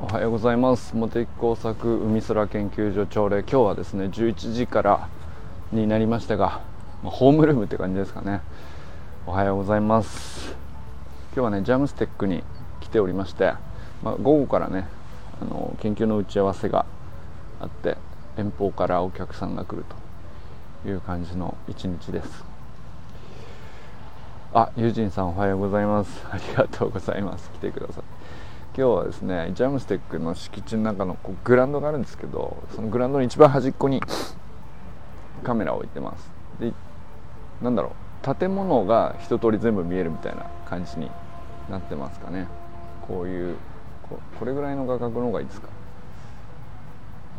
おはようございます。茂木工作海空研究所朝礼今日はですね11時からになりましたが、まあ、ホームルームって感じですかね。おはようございます。今日はねジャムステックに来ておりまして、まあ、午後からねあの研究の打ち合わせがあって遠方からお客さんが来るという感じの一日です。あ、ユージンさんおはようございます。ありがとうございます。来てください今日はですねジャムステックの敷地の中のこうグラウンドがあるんですけどそのグラウンドの一番端っこに カメラを置いてます。でなんだろう建物が一通り全部見えるみたいな感じになってますかね。こういうここれぐらいの画角の方がいいですか。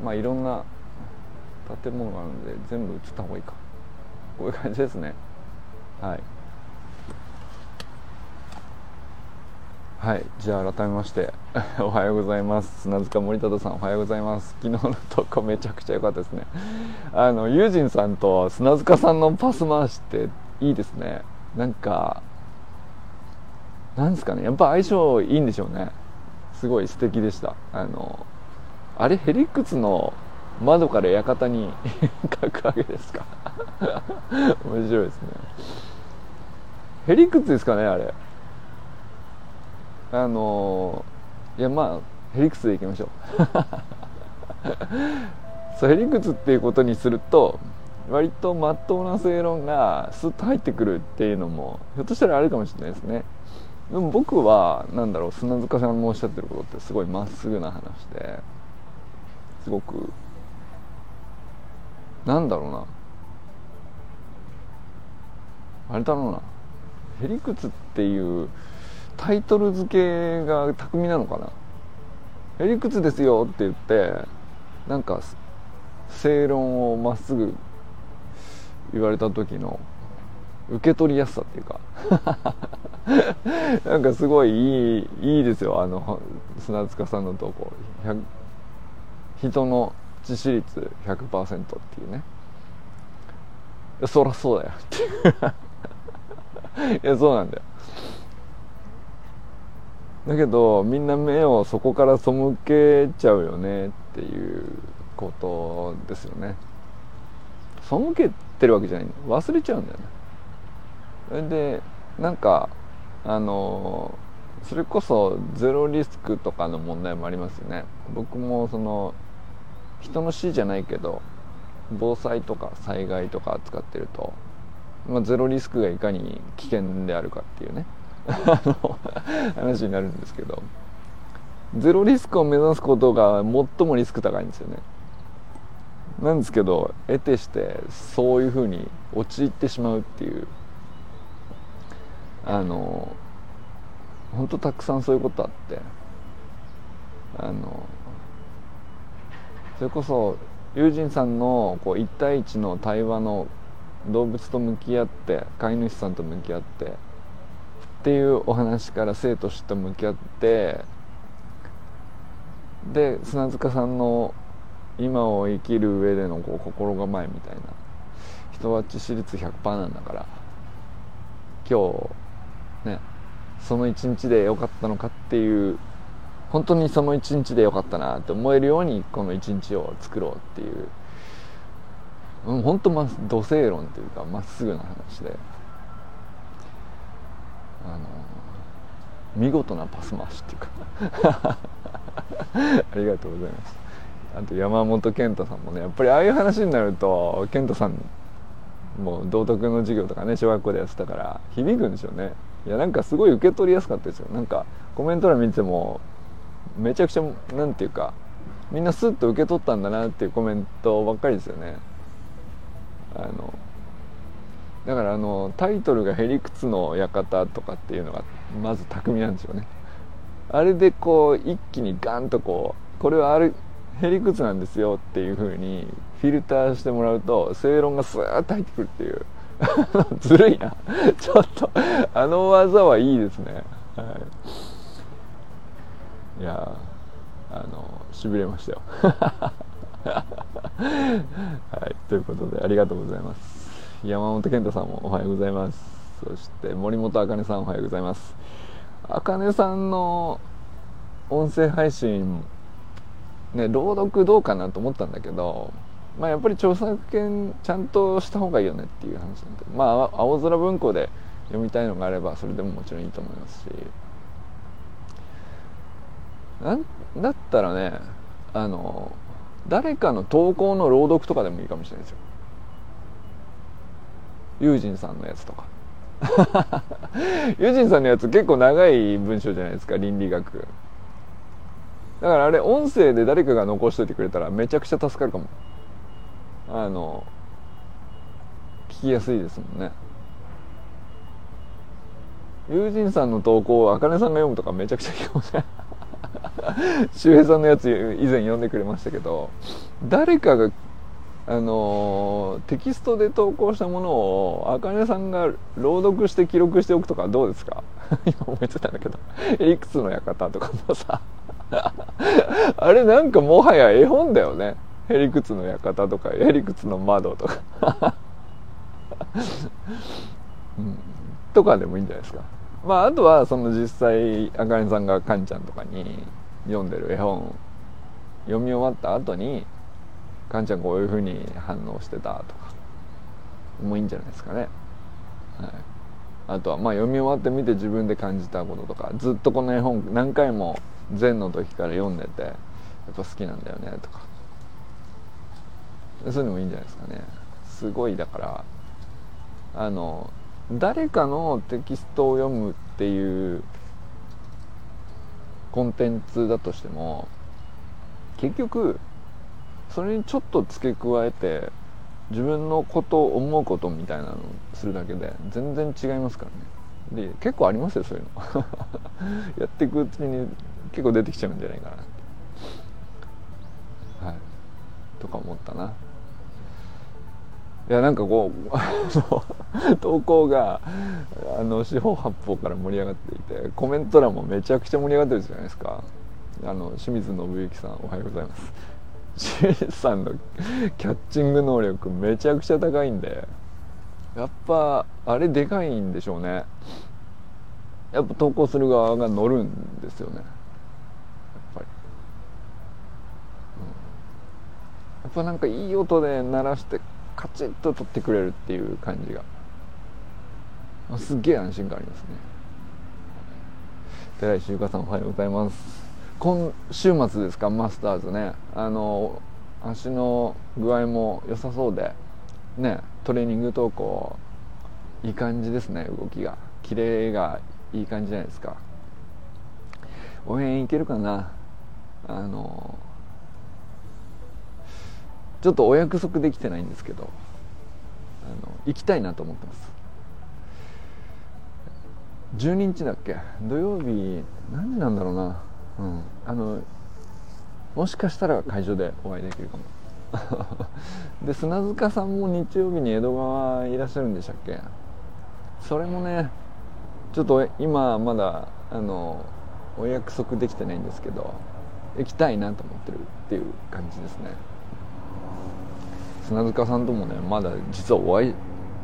まあいろんな建物があるので全部映った方がいいか。こういう感じですね。はい。はいじゃあ改めまして おはようございます。砂塚森忠さんおはようございます。昨日の投稿めちゃくちゃ良かったですね。あのユージンさんと砂塚さんのパス回しっていいですね。なんかなんですかね。やっぱ相性いいんでしょうね。すごい素敵でした。あのあれヘリクツの窓から館に 書くわけですか？面白いですね。ヘリクツですかねあれ。あのいやまあへりくつでいきましょう。そうへりくつっていうことにすると割とまっとうな正論がスッと入ってくるっていうのもひょっとしたらあるかもしれないですね。でも僕は何だろう砂塚さんもおっしゃってることってすごいまっすぐな話ですごくなんだろうな。あれだろうな。へりくつっていうタイトル付けが巧みなのかな「へりくつですよ」って言ってなんか正論をまっすぐ言われた時の受け取りやすさっていうか。なんかすごいいいいいですよ。あの砂塚さんのとこ。人の致死率100%っていうね。そらそうだよって。い ういやそうなんだよ。だけどみんな目をそこから背けちゃうよねっていうことですよね。背けてるわけじゃない。忘れちゃうんだよね。それでなんかあのそれこそゼロリスクとかの問題もありますよね。僕もその人の死じゃないけど防災とか災害とか扱ってると、まあ、ゼロリスクがいかに危険であるかっていうね。あの話になるんですけどゼロリスクを目指すことが最もリスク高いんですよね。なんですけど得てしてそういうふうに陥ってしまうっていうあの本当たくさんそういうことあってあのそれこそ友人さんのこう1対1の対話の動物と向き合って飼い主さんと向き合ってっていうお話から生と死と向き合ってで砂塚さんの今を生きる上でのこう心構えみたいな人は致死率100%なんだから今日ねその一日でよかったのかっていう本当にその一日でよかったなって思えるようにこの一日を作ろうっていう、うん、本当ま土星論というかまっすぐな話で。あの見事なパス回しっていうか。ありがとうございます。あと山本健太さんもねやっぱりああいう話になると健太さんもう道徳の授業とかね小学校でやってたから響くんでしょうね。いやなんかすごい受け取りやすかったですよ。なんかコメント欄見てもめちゃくちゃなんていうかみんなスッと受け取ったんだなっていうコメントばっかりですよね。あのだからあのタイトルが「へりくつの館」とかっていうのがまず巧みなんですよね。あれでこう一気にガンとこうこれはあるへりくつなんですよっていう風にフィルターしてもらうと正論がスーッと入ってくるっていう。ずるいな。ちょっとあの技はいいですね、はい、いやあのしびれましたよ。はい。ということでありがとうございます。山本健太さんもおはようございます。そして森本茜さんおはようございます。茜さんの音声配信ね朗読どうかなと思ったんだけどまあやっぱり著作権ちゃんとした方がいいよねっていう話なんでまあ青空文庫で読みたいのがあればそれでももちろんいいと思いますし。なんだったらねあの誰かの投稿の朗読とかでもいいかもしれないですよ。ユージンさんのやつとか。ユージンさんのやつ結構長い文章じゃないですか倫理学。だからあれ音声で誰かが残しといてくれたらめちゃくちゃ助かるかも。あの聞きやすいですもんね。友人さんの投稿をあかねさんが読むとかめちゃくちゃいいかもしれない周平さんのやつ以前読んでくれましたけど誰かがあのテキストで投稿したものをあかねさんが朗読して記録しておくとかどうですか？今思いついたんだけど「いくつの館」とかもさ。あれなんかもはや絵本だよね「へりくつの館」とか「へりくつの窓」とか。うん、とかでもいいんじゃないですか。まああとはその実際あかねさんがカンちゃんとかに読んでる絵本読み終わった後にカンちゃんこういうふうに反応してたとかもいいんじゃないですかね、はい、あとはまあ読み終わってみて自分で感じたこととかずっとこの絵本何回も前の時から読んでてやっぱ好きなんだよねとか。そういうのもいいんじゃないですかね。すごいだからあの誰かのテキストを読むっていうコンテンツだとしても結局それにちょっと付け加えて自分のことを思うことみたいなのをするだけで全然違いますからね。で結構ありますよそういうの。やっていくうちに結構出てきちゃうんじゃないかなはい。とか思ったな。いやなんかこう投稿があの四方八方から盛り上がっていてコメント欄もめちゃくちゃ盛り上がってるじゃないですか。あの清水信之さんおはようございます。清水さんのキャッチング能力めちゃくちゃ高いんで。やっぱあれでかいんでしょうね。やっぱ投稿する側が乗るんですよね。やっぱり、うん、やっぱなんかいい音で鳴らしてカチッと取ってくれるっていう感じが。すっげえ安心感ありますね。寺石ゆかさんおはようございます。今週末ですかマスターズね。あの足の具合も良さそうでねトレーニング投稿いい感じですね動きが。キレがいい感じじゃないですか。応援いけるかな。あのちょっとお約束できてないんですけどあの行きたいなと思ってます。12日だっけ？土曜日何時なんだろうな。うん。あのもしかしたら会場でお会いできるかも。で砂塚さんも日曜日に江戸川いらっしゃるんでしたっけ？それもねちょっと今まだあのお約束できてないんですけど行きたいなと思ってるっていう感じですね。砂塚さんともねまだ実はお会い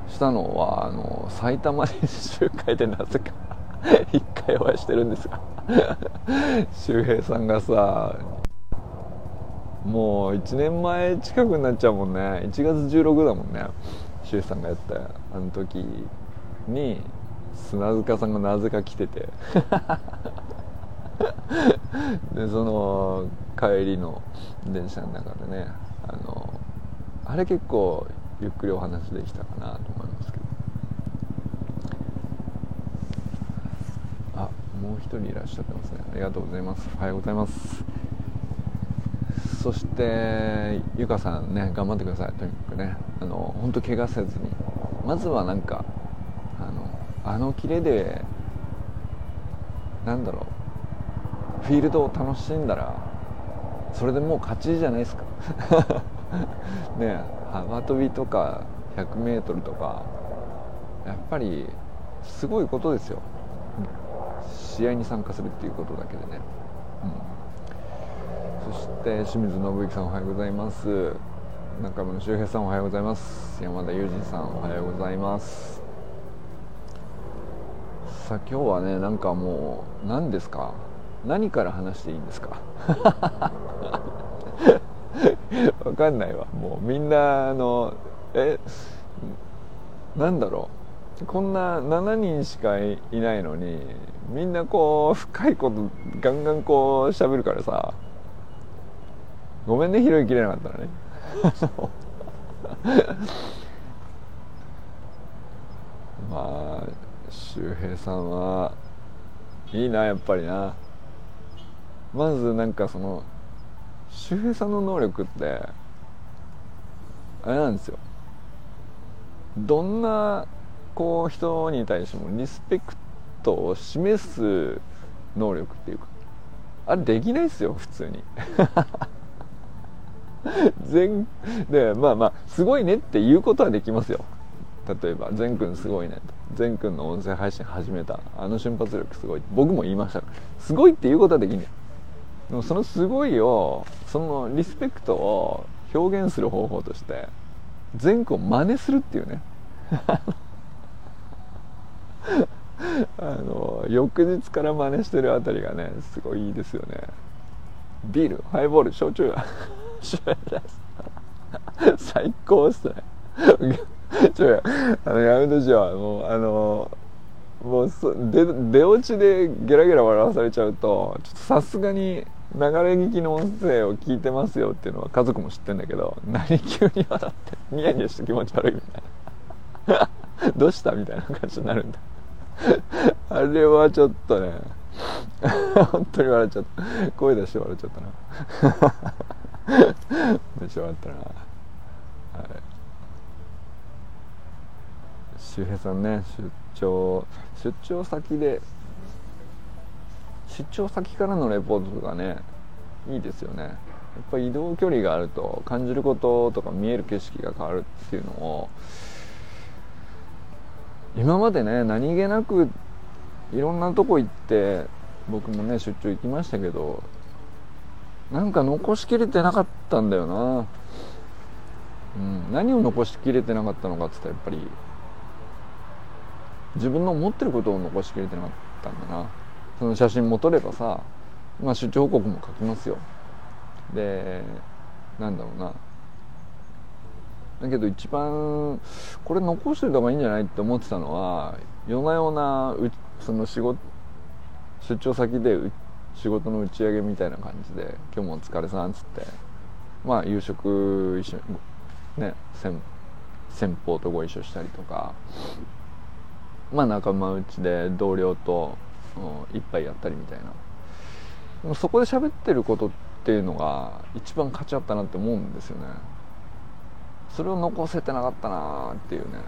したのはあの埼玉練習会でなぜか一回お会いしてるんですが。周平さんがさもう1年前近くになっちゃうもんね。1月16だもんね。周平さんがやったあの時に砂塚さんがなぜか来てて。でその帰りの電車の中でねあのあれ結構ゆっくりお話できたかなと思いますけどあもう一人いらっしゃってますね。ありがとうございます。おはようございます。そしてゆかさんね頑張ってください。とにかくね。あの本当怪我せずに。まずはなんかあのあのキレでなんだろう。フィールドを楽しんだらそれでもう勝ちじゃないですか。ね幅跳びとか 100m とかやっぱりすごいことですよ。試合に参加するっていうことだけでね、うん、そして清水信之さんおはようございます。中村修平さんおはようございます。山田裕二さんおはようございます。さあ今日はねなんかもう何ですか？何から話していいんですか？わかんないわ。もうみんなあのえなんだろう？こんな7人しかいないのにみんなこう深いことガンガンこう喋るからさごめんね拾いきれなかったらね まあ周平さんはいいなやっぱりな。まずなんかその周平さんの能力ってあれなんですよ。どんなこう人に対してもリスペクトを示す能力っていうかあれできないっすよ普通に。全でまあまあすごいねっていうことはできますよ。例えば「善くんすごいね」と「善くんの音声配信始めた。あの瞬発力すごい」僕も言いました。すごいっていうことはできんねんでもそのすごいをそのリスペクトを表現する方法として善くんを真似するっていうね。あの翌日から真似してるあたりがねすごいいいですよね。ビールハイボール焼酎。が最高っすね。ちょあのやめとしよ。うもうあのもう出落ちでゲラゲラ笑わされちゃうとちょっとさすがに流れ聞きの音声を聞いてますよっていうのは家族も知ってんだけど何急に笑ってニヤニヤして気持ち悪いみたいな。どうしたみたいな感じになるんだ。あれはちょっとね 本当に笑っちゃった。声出して笑っちゃったな。めっちゃ笑ったな。はい。周平さんね出張出張先で出張先からのレポートとかねいいですよね。やっぱ移動距離があると感じることとか見える景色が変わるっていうのを今までね何気なくいろんなとこ行って僕もね出張行きましたけどなんか残しきれてなかったんだよな、うん、何を残しきれてなかったのかっつったらやっぱり自分の思ってることを残しきれてなかったんだな。その写真も撮ればさ、まあ、出張報告も書きますよ。でなんだろうな。だけど一番これ残しておいた方がいいんじゃないって思ってたのは夜な夜なその仕事出張先で仕事の打ち上げみたいな感じで「今日もお疲れさん」っつってまあ夕食一緒にね先先方とご一緒したりとかまあ仲間内で同僚と一杯やったりみたいな。そこで喋ってることっていうのが一番価値あったなって思うんですよね。それを残せてなかったなっていうね。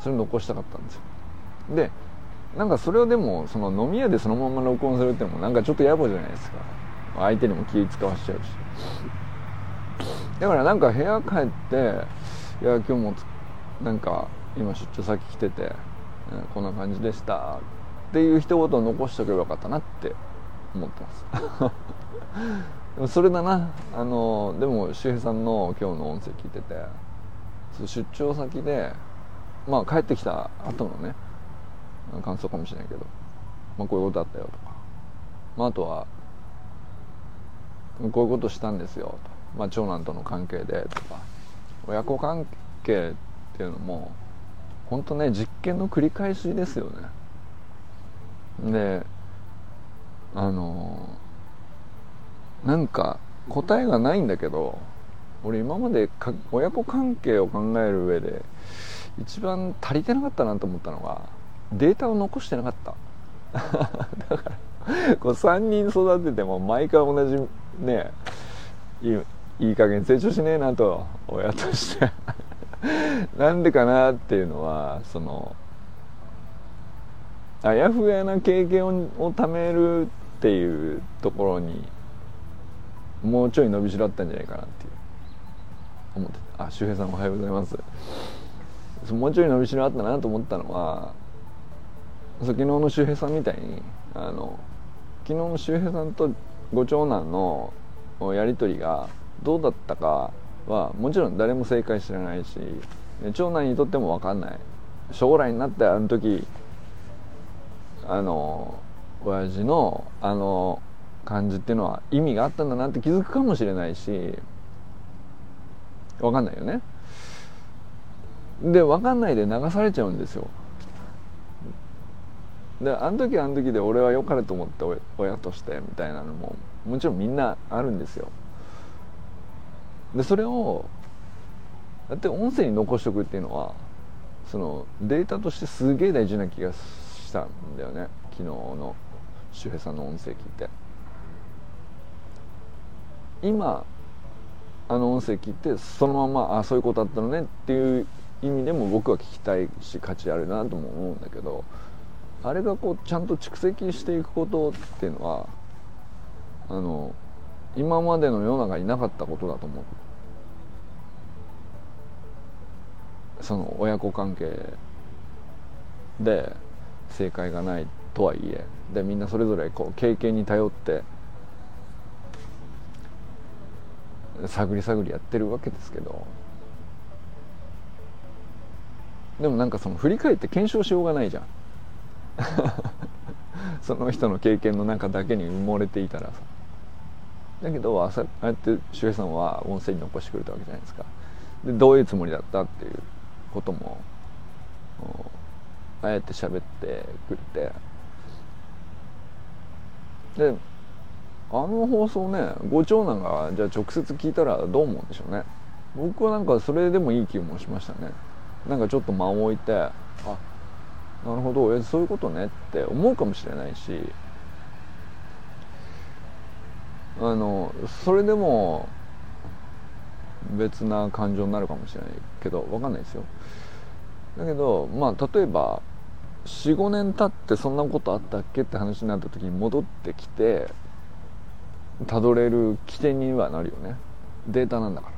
それを残したかったんですよ。でなんかそれをでもその飲み屋でそのまま録音するってのもなんかちょっと野暮じゃないですか。相手にも気使わしちゃうし。だからなんか部屋帰っていや今日もなんか今出張先来てて、こんな感じでしたっていう一言を残しておけばよかったなって思ってます。それだな。あのでも周平さんの今日の音声聞いてて出張先でまあ帰ってきた後のね感想かもしれないけど、まあ、こういうことあったよとか、まあ、あとはこういうことしたんですよと、まあ、長男との関係でとか。親子関係っていうのも本当ね実験の繰り返しですよね。であのなんか答えがないんだけど俺今まで親子関係を考える上で一番足りてなかったなと思ったのがデータを残してなかった。だからこう3人育てても毎回同じねいいいい加減成長しねえなと親として。なんでかなっていうのはそのあやふやな経験を貯めるっていうところにもうちょい伸びしろあったんじゃないかなっていう。思ってあ周平さんおはようございます。もうちょい伸びしろあったなと思ったのは昨日の周平さんみたいにあの昨日の周平さんとご長男のやり取りがどうだったかはもちろん誰も正解知らないし長男にとっても分かんない。将来になってあの時あの親父のあの感じっていうのは意味があったんだなって気づくかもしれないし分かんないよね。で分かんないで流されちゃうんですよ。であの時あの時で俺は良かれと思って親としてみたいなのももちろんみんなあるんですよ。でそれをだって音声に残しておくっていうのはそのデータとしてすげえ大事な気がしたんだよね。昨日の周平さんの音声聞いて。今あの音声聞いてそのままあそういうことあったのねっていう意味でも僕は聞きたいし価値あるなとも思うんだけどあれがこうちゃんと蓄積していくことっていうのはあの今までの世の中になかったことだと思うその親子関係で正解がないとはいえ。でみんなそれぞれこう経験に頼って探り探りやってるわけですけど。でもなんかその振り返って検証しようがないじゃん。その人の経験の中だけに埋もれていたらさ。だけどああやって周平さんは音声に残してくれたわけじゃないですか。でどういうつもりだったっていうこともあえて喋ってくれて。であの放送ねご長男がじゃあ直接聞いたらどう思うんでしょうね。僕はなんかそれでもいい気もしましたね。なんかちょっと間を置いてあなるほど。えそういうことね。って思うかもしれないし。あのそれでも別な感情になるかもしれないけど分かんないですよ。だけどまあ例えば45年経ってそんなことあったっけ？って話になった時に戻ってきてたどれる起点にはなるよね。データなんだか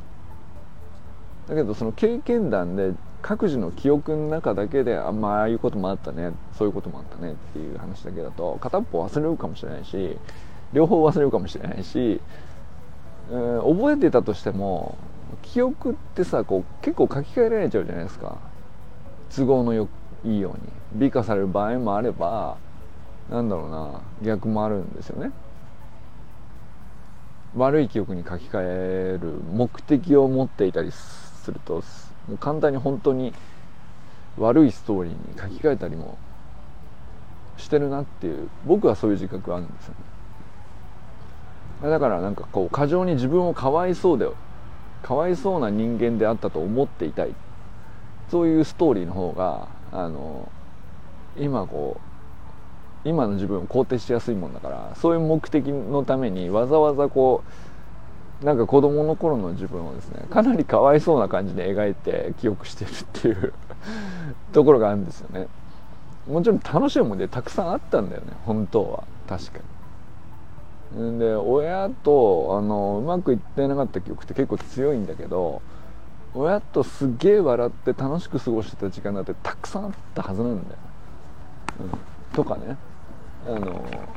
ら。だけどその経験談で各自の記憶の中だけであまあああいうこともあったね。そういうこともあったね。っていう話だけだと片っぽ忘れるかもしれないし両方忘れるかもしれないし、えー、覚えてたとしても記憶ってさこう結構書き換えられちゃうじゃないですか。都合のよいいように。美化される場合もあればなんだろうな逆もあるんですよね。悪い記憶に書き換える目的を持っていたりするともう簡単に本当に悪いストーリーに書き換えたりもしてるなっていう僕はそういう自覚あるんですよね。だからなんかこう過剰に自分をかわいそうでかわいそうな人間であったと思っていたい。そういうストーリーの方があの今こう今の自分を肯定しやすいもんだからそういう目的のためにわざわざこうなんか子供の頃の自分をですねかなりかわいそうな感じで描いて記憶してるっていう ところがあるんですよね。もちろん楽しい思い出たくさんあったんだよね本当は。確かに。で親とあのうまくいってなかった記憶って結構強いんだけど親とすげえ笑って楽しく過ごしてた時間だってたくさんあったはずなんだよ、うん、とかね。あの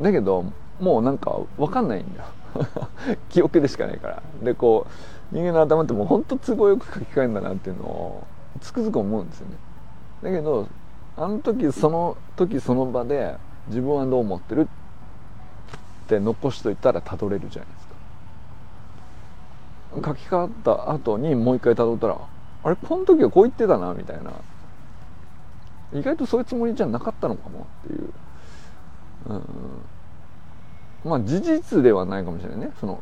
だけどもうなんか分かんないんだよ。記憶でしかないから。でこう人間の頭ってもうほんと都合よく書き換えるんだなっていうのをつくづく思うんですよね。だけどあの時その時その場で自分はどう思ってるって残しといたらたどれるじゃないですか。書き換わった後にもう一回辿ったらあれこの時はこう言ってたなみたいな。意外とそういうつもりじゃなかったのかもっていう、うん、まあ事実ではないかもしれないね。その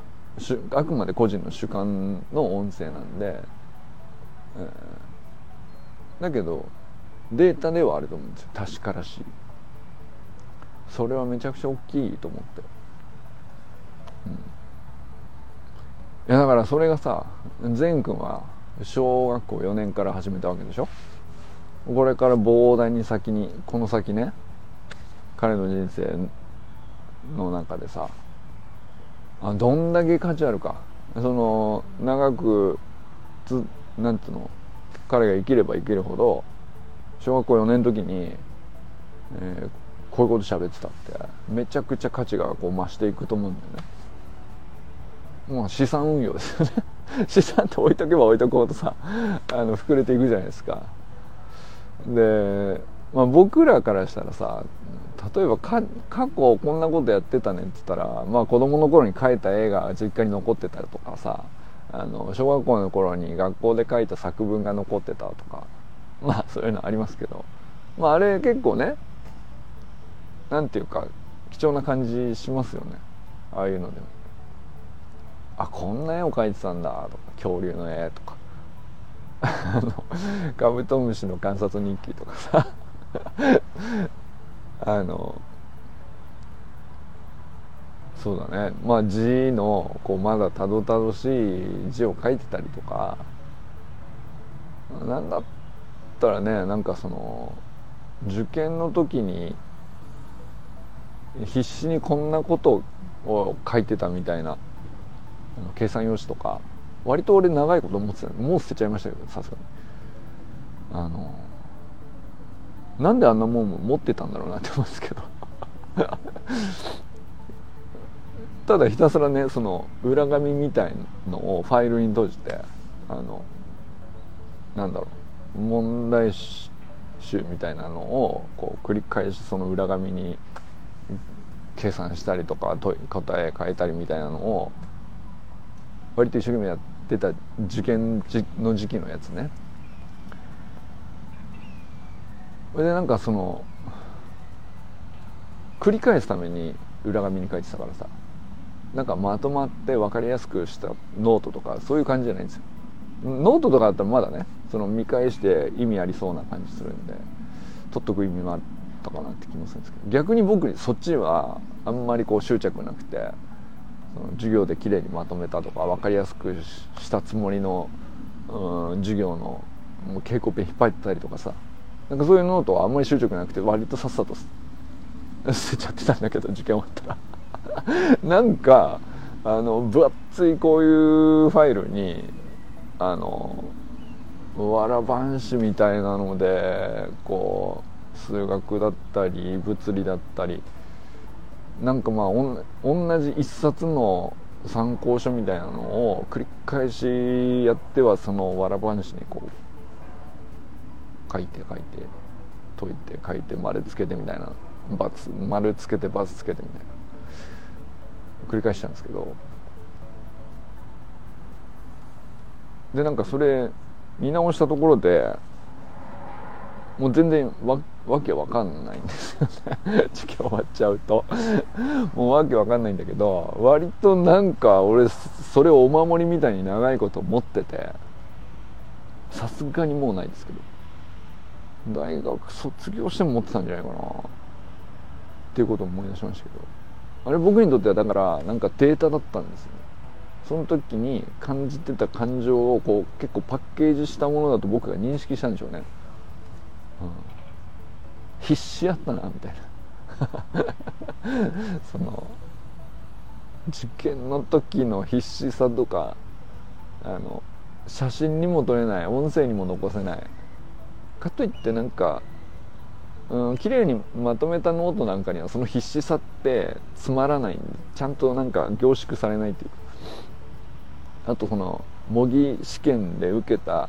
あくまで個人の主観の音声なんで、えー、だけどデータではあると思うんですよ。確からしい。それはめちゃくちゃ大きいと思って、うん。いやだからそれがさ善くんは小学校4年から始めたわけでしょ？これから膨大に先にこの先ね彼の人生の中でさあどんだけ価値あるか。その長くつなんていうの彼が生きれば生きるほど小学校4年の時に、えー、こういうこと喋ってたってめちゃくちゃ価値がこう増していくと思うんだよね。まあ資産運用ですよね。資産って置いとけば置いとこうとさあの膨れていくじゃないですか。で、まあ、僕らからしたらさ例えば過去こんなことやってたねって言ったらまあ子供の頃に描いた絵が実家に残ってたりとかさあの小学校の頃に学校で書いた作文が残ってたとかまあそういうのありますけどまああれ結構ねなんていうか貴重な感じしますよね。ああいうのでも。あこんな絵を描いてたんだとか恐竜の絵とか。あのカブトムシの観察日記とかさ。あのそうだね。まあ字のこうまだたどたどしい字を書いてたりとか。なんだったらねなんかその受験の時に必死にこんなことを書いてたみたいな計算用紙とか。割と俺長いこと持ってたもう捨てちゃいましたけどさすがに。あのなんであんなもん持ってたんだろうなって思うんですけど。ただひたすらねその裏紙みたいのをファイルに閉じてあのなんだろう問題集みたいなのをこう繰り返しその裏紙に計算したりとか答え変えたりみたいなのを割と一生懸命やってた受験の時期のやつね。それでなんかその繰り返すために裏紙に書いてたからさ。なんかまとまって分かりやすくしたノートとかそういう感じじゃないんですよ。ノートとかだったらまだねその見返して意味ありそうな感じするんで取っとく意味もあったかなって気もするんですけど。逆に僕そっちはあんまりこう執着なくて授業できれいにまとめたとか分かりやすくしたつもりの、うん、授業のもう蛍光ペン引っ張ってたりとかさ。なんかそういうノートはあんまり執着なくて割とさっさと捨てちゃってたんだけど受験終わったら。なんかあの分厚いこういうファイルにあのわらばんしみたいなのでこう数学だったり物理だったりなんかまあ同じ一冊の参考書みたいなのを繰り返しやってはそのわらばんしにこう書いて書いて解いて書いて丸つけてみたいなバツ丸つけてバツつけてみたいな繰り返したんですけどでなんかそれ見直したところでもう全然わわけわかんないんですよね。授業終わっちゃうと。もうわけわかんないんだけど割となんか俺それをお守りみたいに長いこと持っててさすがにもうないですけど。大学卒業しても持ってたんじゃないかな。っていうことを思い出しましたけど。あれ僕にとってはだからなんかデータだったんですよね。その時に感じてた感情をこう結構パッケージしたものだと僕が認識したんでしょうね、必死やったなみたいな。その受験の時の必死さとかあの写真にも撮れない音声にも残せない。かといってなんかうん、綺麗にまとめたノートなんかにはその必死さってつまらない。ちゃんとなんか凝縮されないっていうか。あとその模擬試験で受けた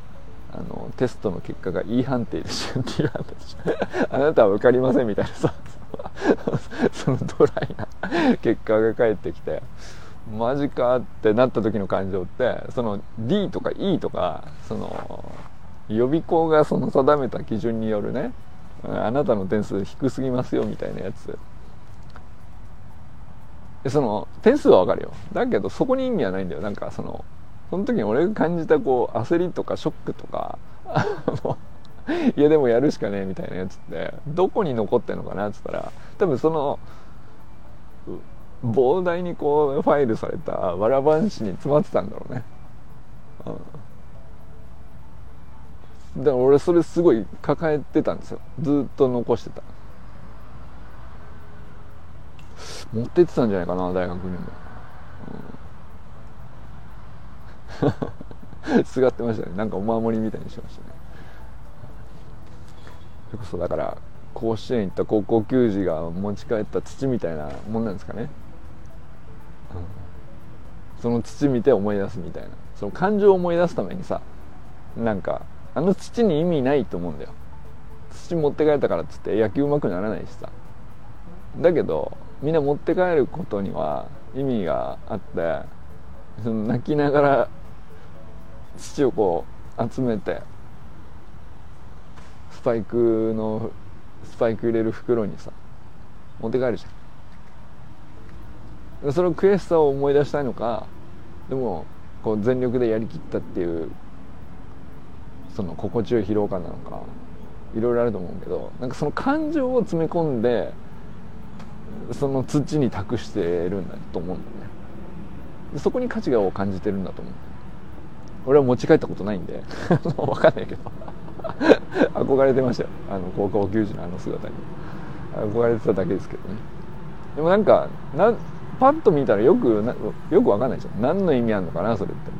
あのテストの結果が E 判定でしょ D 判定でしょあなたは受かりませんみたいなさそのドライな結果が返ってきてマジかってなった時の感情ってその D とか E とかその予備校がその定めた基準によるねあなたの点数低すぎますよみたいなやつその点数はわかるよだけどそこに意味はないんだよなんかそのその時に俺が感じたこう焦りとかショックとかいやでもやるしかねえみたいなやつってどこに残ってんのかなっつったら多分その膨大にこうファイルされたわらばんしに詰まってたんだろうね、うん。だから俺それすごい抱えてたんですよ。ずっと残してた。持ってってたんじゃないかな大学にも、うん、すがってましたね。なんかお守りみたいにしましたね。それこそだから甲子園行った高校球児が持ち帰った土みたいなもんなんですかね、うん、その土見て思い出すみたいな。その感情を思い出すためにさなんかあの土に意味ないと思うんだよ。土持って帰ったからっつって野球うまくならないしさ。だけどみんな持って帰ることには意味があってその泣きながら土をこう集めてスパイクのスパイク入れる袋にさ持って帰るじゃん。その悔しさを思い出したいのかでもこう全力でやりきったっていうその心地よい疲労感なのかいろいろあると思うけどなんかその感情を詰め込んでその土に託してるんだと思うんだよね。そこに価値を感じてるんだと思う。俺は持ち帰ったことないんで。分かんないけど。憧れてましたよ。あの高校球児のあの姿に。憧れてただけですけどね。でもなんかなパッと見たらよくなよく分かんないじゃん。何の意味あるのかなそれって。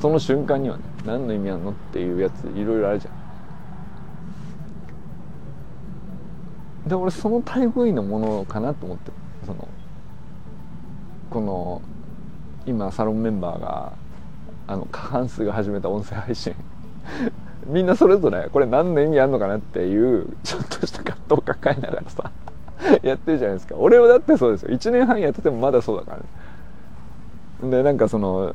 その瞬間にはね。何の意味あるのっていうやついろいろあるじゃん。で俺その類のものかなと思って。そのこの今サロンメンバーがあの過半数が始めた音声配信。みんなそれぞれこれ何の意味あるのかなっていうちょっとした葛藤を抱えながらさ やってるじゃないですか。俺はだってそうですよ。1年半やっててもまだそうだからね。でなんかその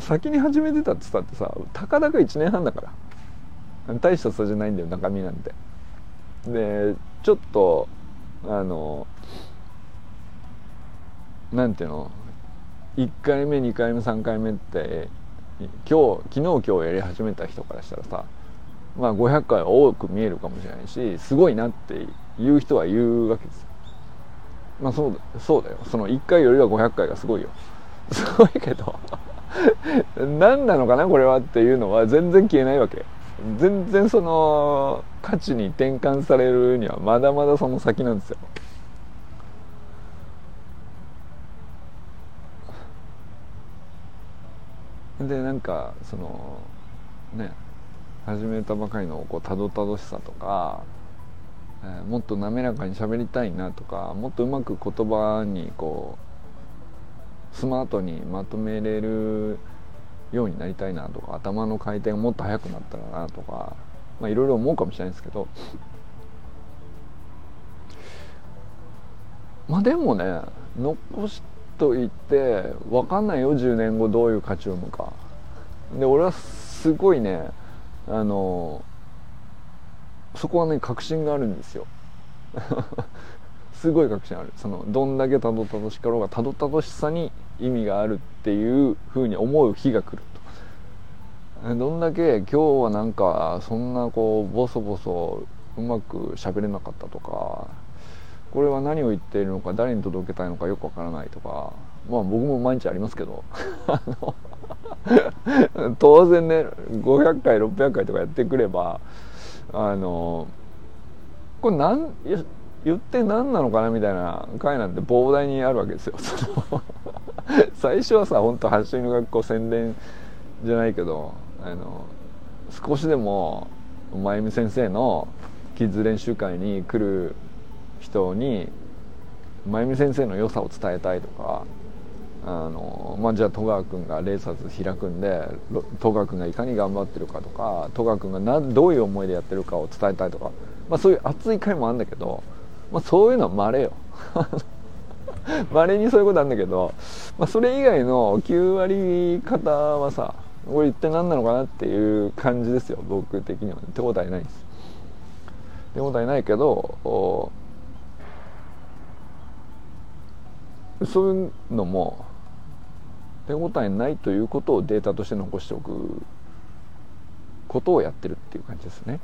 先に始めてたって言ったってさたかだか1年半だから。大した差じゃないんだよ中身なんて。でちょっとあのなんていうの？1回目2回目3回目って今日昨日今日やり始めた人からしたらさまあ500回は多く見えるかもしれないしすごいなって言う人は言うわけですよ。まあそうだそうだよ。その1回よりは500回がすごいよ。すごいけど何なのかなこれはっていうのは全然消えないわけ。全然その価値に転換されるにはまだまだその先なんですよ。でなんかそのね始めたばかりのこうたどたどしさとか、えー、もっと滑らかに喋りたいなとかもっとうまく言葉にこうスマートにまとめれるようになりたいなとか頭の回転がもっと速くなったらなとかまあいろいろ思うかもしれないですけど。まあでもね残してと言って分かんないよ10年後どういう価値を生むか。で俺はすごいねあのそこはね確信があるんですよ。すごい確信ある。そのどんだけたどたどしかろうがたどたどしさに意味があるっていうふうに思う日が来ると。どんだけ今日はなんかそんなこうボソボソうまく喋れなかったとかこれは何を言っているのか誰に届けたいのかよくわからないとかまあ僕も毎日ありますけど。当然ね500回600回とかやってくればあのこれ何言って何なのかなみたいな回なんて膨大にあるわけですよ。最初はさ本当発信の学校宣伝じゃないけどあの少しでも真由美先生のキッズ練習会に来る人に真由美先生の良さを伝えたいとかあのまあ、じゃあ戸川君がレーサーズ開くんで戸川君がいかに頑張ってるかとか戸川君がなどういう思いでやってるかを伝えたいとか、まあ、そういう熱い回もあるんだけど、まあ、そういうのはまれよ。まれにそういうことあるんだけど、まあ、それ以外の9割方はさこれ一体何なのかなっていう感じですよ僕的には、手応えないです。手応えないけどそういうのも手応えないということをデータとして残しておくことをやってるっていう感じですね。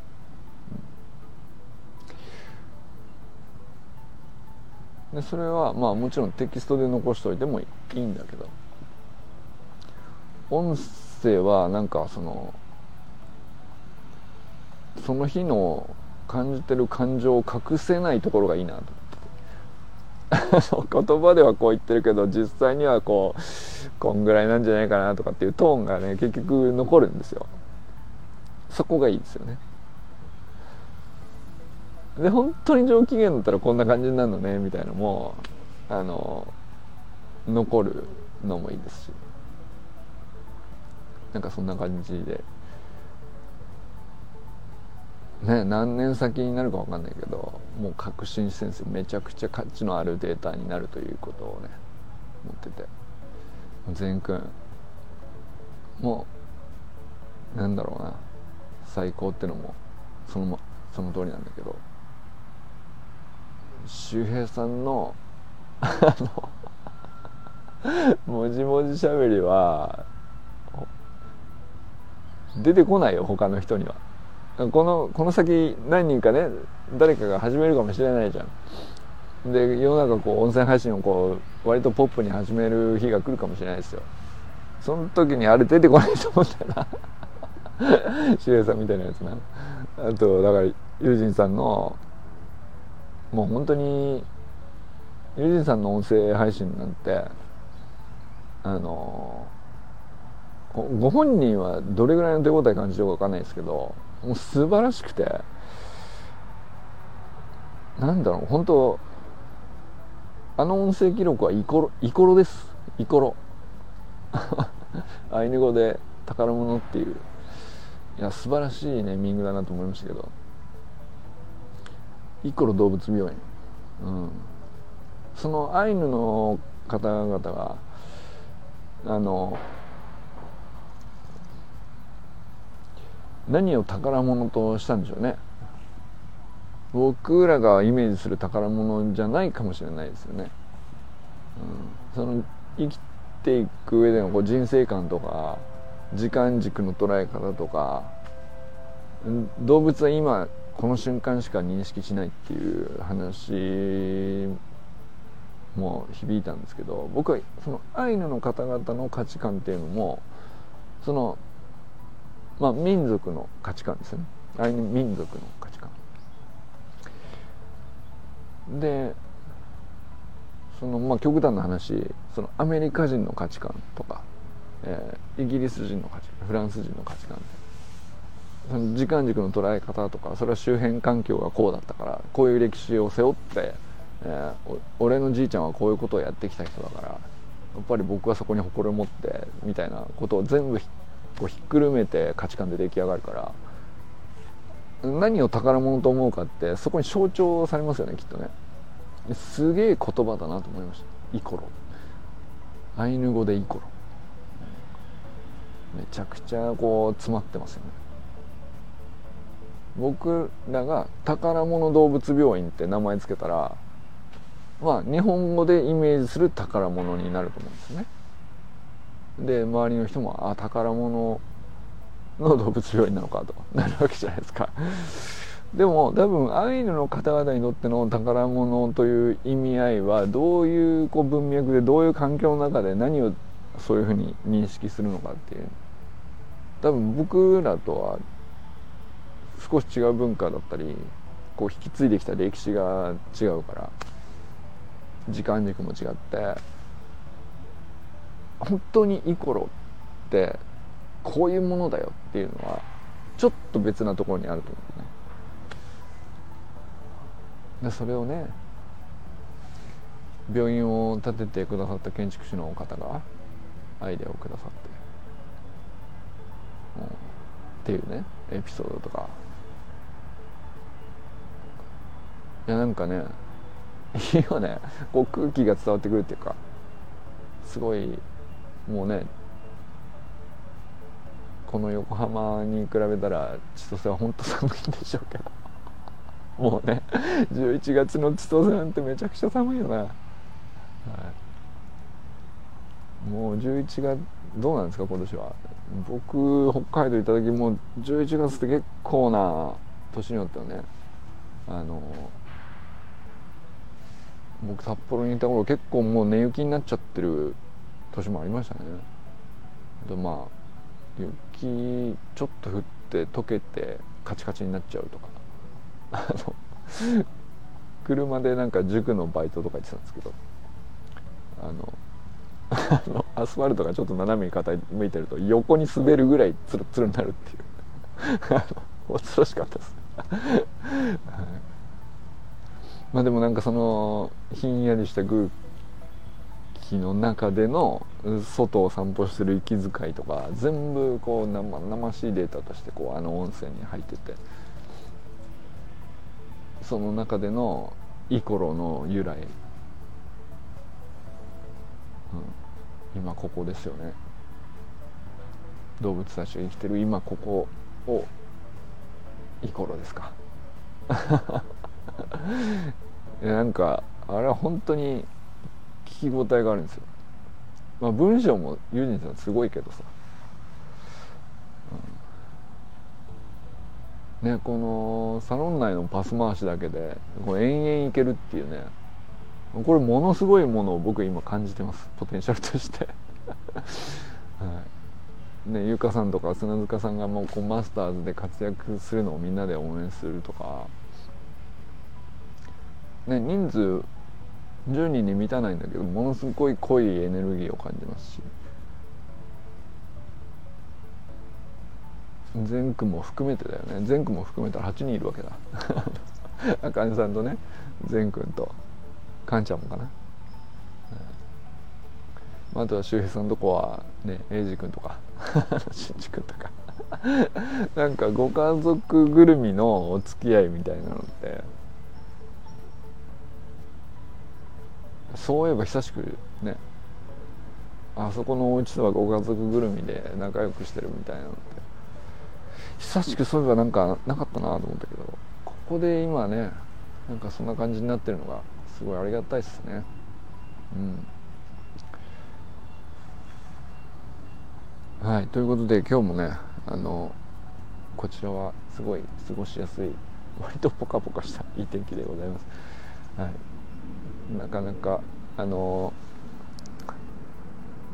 でそれはまあもちろんテキストで残しておいてもいいんだけど。音声はなんかそのその日の感じてる感情を隠せないところがいいなと。言葉ではこう言ってるけど実際にはこうこんぐらいなんじゃないかなとかっていうトーンがね結局残るんですよ。そこがいいですよね。で本当に上機嫌だったらこんな感じになるのねみたいなのもあの残るのもいいですし。なんかそんな感じで。ね何年先になるか分かんないけどもう確信してるんですよ。めちゃくちゃ価値のあるデータになるということをね思ってて。善くんもうなんだろうな。最高ってのもその,、その通りなんだけど。周平さんのあのもじもじしゃべりは出てこないよ他の人には。このこの先何人かね誰かが始めるかもしれないじゃん。で世の中こう音声配信をこう割とポップに始める日が来るかもしれないですよ。その時にあれ出てこないと思ったよな。しげさんみたいなやつな。あとだからユージンさんのもう本当にユージンさんの音声配信なんてあのご本人はどれぐらいの手応え感じてるか分かんないですけどもう素晴らしくて。なんだろう本当あの音声記録はイコロイコロです。イコロ。アイヌ語で宝物っていう。いや素晴らしいネーミングだなと思いましたけど。イコロ動物病院、うん、そのアイヌの方々があの何を宝物としたんでしょうね。僕らがイメージする宝物じゃないかもしれないですよね、うん、その生きていく上でのこう人生観とか時間軸の捉え方とか動物は今この瞬間しか認識しないっていう話も響いたんですけど僕はそのアイヌの方々の価値観っていうのもそのまあ民族の価値観ですね。アイヌ民族の価値観。でそのまあ極端な話そのアメリカ人の価値観とか、えー、イギリス人の価値観フランス人の価値観。その時間軸の捉え方とかそれは周辺環境がこうだったからこういう歴史を背負ってえー、俺のじいちゃんはこういうことをやってきた人だからやっぱり僕はそこに誇りを持ってみたいなことを全部こうひっくるめて価値観で出来上がるから何を宝物と思うかってそこに象徴されますよねきっとね。すげえ言葉だなと思いました。イコロ。アイヌ語でイコロ。めちゃくちゃこう詰まってますよね。僕らが宝物動物病院って名前つけたらまあ日本語でイメージする宝物になると思うんですね。で周りの人もあ宝物の動物病院なのかと なるわけじゃないですか。でも多分アイヌの方々にとっての宝物という意味合いはどういうこう文脈でどういう環境の中で何をそういうふうに認識するのかっていう多分僕らとは少し違う文化だったりこう引き継いできた歴史が違うから時間軸も違って本当にイコロってこういうものだよっていうのはちょっと別なところにあると思うね。でそれをね病院を建ててくださった建築士の方がアイデアをくださって、うん、っていうねエピソードとか。いやなんかね いいよね。こう空気が伝わってくるっていうかすごいもうねこの横浜に比べたら千歳は本当寒いんでしょうけど。もうね11月の千歳なんてめちゃくちゃ寒いよな、はい、もう11月どうなんですか今年は。僕北海道行った時もう11月って結構な年によってはね。あの僕札幌にいた頃結構もう寝雪になっちゃってる年もありましたね。でまあ雪ちょっと降って溶けてカチカチになっちゃうとか。あの車でなんか塾のバイトとか行ってたんですけど。あのあのアスファルトがちょっと斜めに傾いてると横に滑るぐらいツルツルになるっていう。恐ろしかったです。まあでもなんかそのひんやりした空の中での外を散歩してる息遣いとか全部こう生々しいデータとしてこうあの音声に入ってて。その中でのイコロの由来、うん、今ここですよね。動物たちが生きてる。今ここをイコロですか。なんかあれは本当に聞き応えがあるんですよ。まあ文章もユージンさんすごいけどさ、うん、ねこのサロン内のパス回しだけでこう延々いけるっていうね。これものすごいものを僕今感じてます。ポテンシャルとして。はい。ね、ゆかさんとか砂塚さんがもうこうマスターズで活躍するのをみんなで応援するとか、ね、人数10人に満たないんだけどものすごい濃いエネルギーを感じますし。全区も含めてだよね。全区も含めたら8人いるわけだ。あかねさんとね全くんと。かんちゃんもかな。あとは周平さんとこはね英二君とか。新次君とか。なんかご家族ぐるみのお付き合いみたいなのってそういえば久しくねあそこのお家とはご家族ぐるみで仲良くしてるみたいなのって久しくそういえばなんかなかったなと思ったけどここで今ねなんかそんな感じになってるのがすごいありがたいですね。うん。はいということで今日もねあのこちらはすごい過ごしやすい割とポカポカしたいい天気でございます、はい、なかなかあの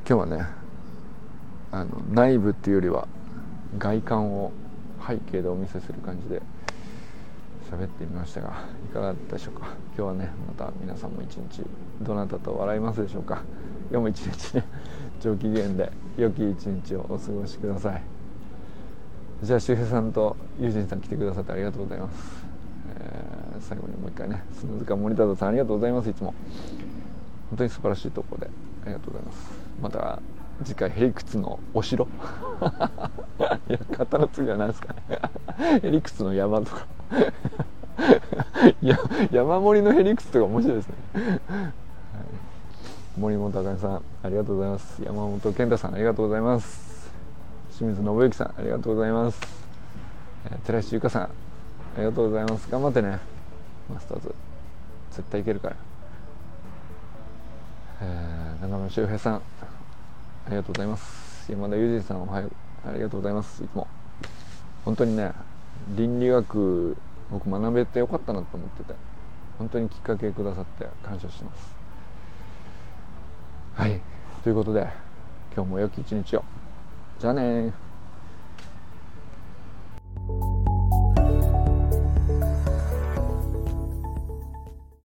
今日はねあの内部っていうよりは外観を背景でお見せする感じで喋ってみましたがいかがだったでしょうか？今日はねまた皆さんも一日どなたと笑いますでしょうか？今日も一日ね 上機嫌で良き一日をお過ごしください。じゃあ周平さんと友人さん来てくださってありがとうございます、最後にもう一回ね砂塚森田さんありがとうございますいつも。本当に素晴らしいところでありがとうございます。また次回ヘリクツのお城。いや型の次は何ですかね。ヘリクツの山とか。いや山盛りのヘリクツとか面白いですね。はい。森本茜さんありがとうございます。山本健太さんありがとうございます。清水信之さんありがとうございます、えー、寺石由香さんありがとうございます。頑張ってね。マスターズ。絶対いけるから、えー、中村修平さんありがとうございます。山田裕二さんおはよう。ありがとうございます。いつも。本当にね倫理学僕学べてよかったなと思ってて本当にきっかけくださって感謝してます。はい。ということで今日も良き一日を。じゃあね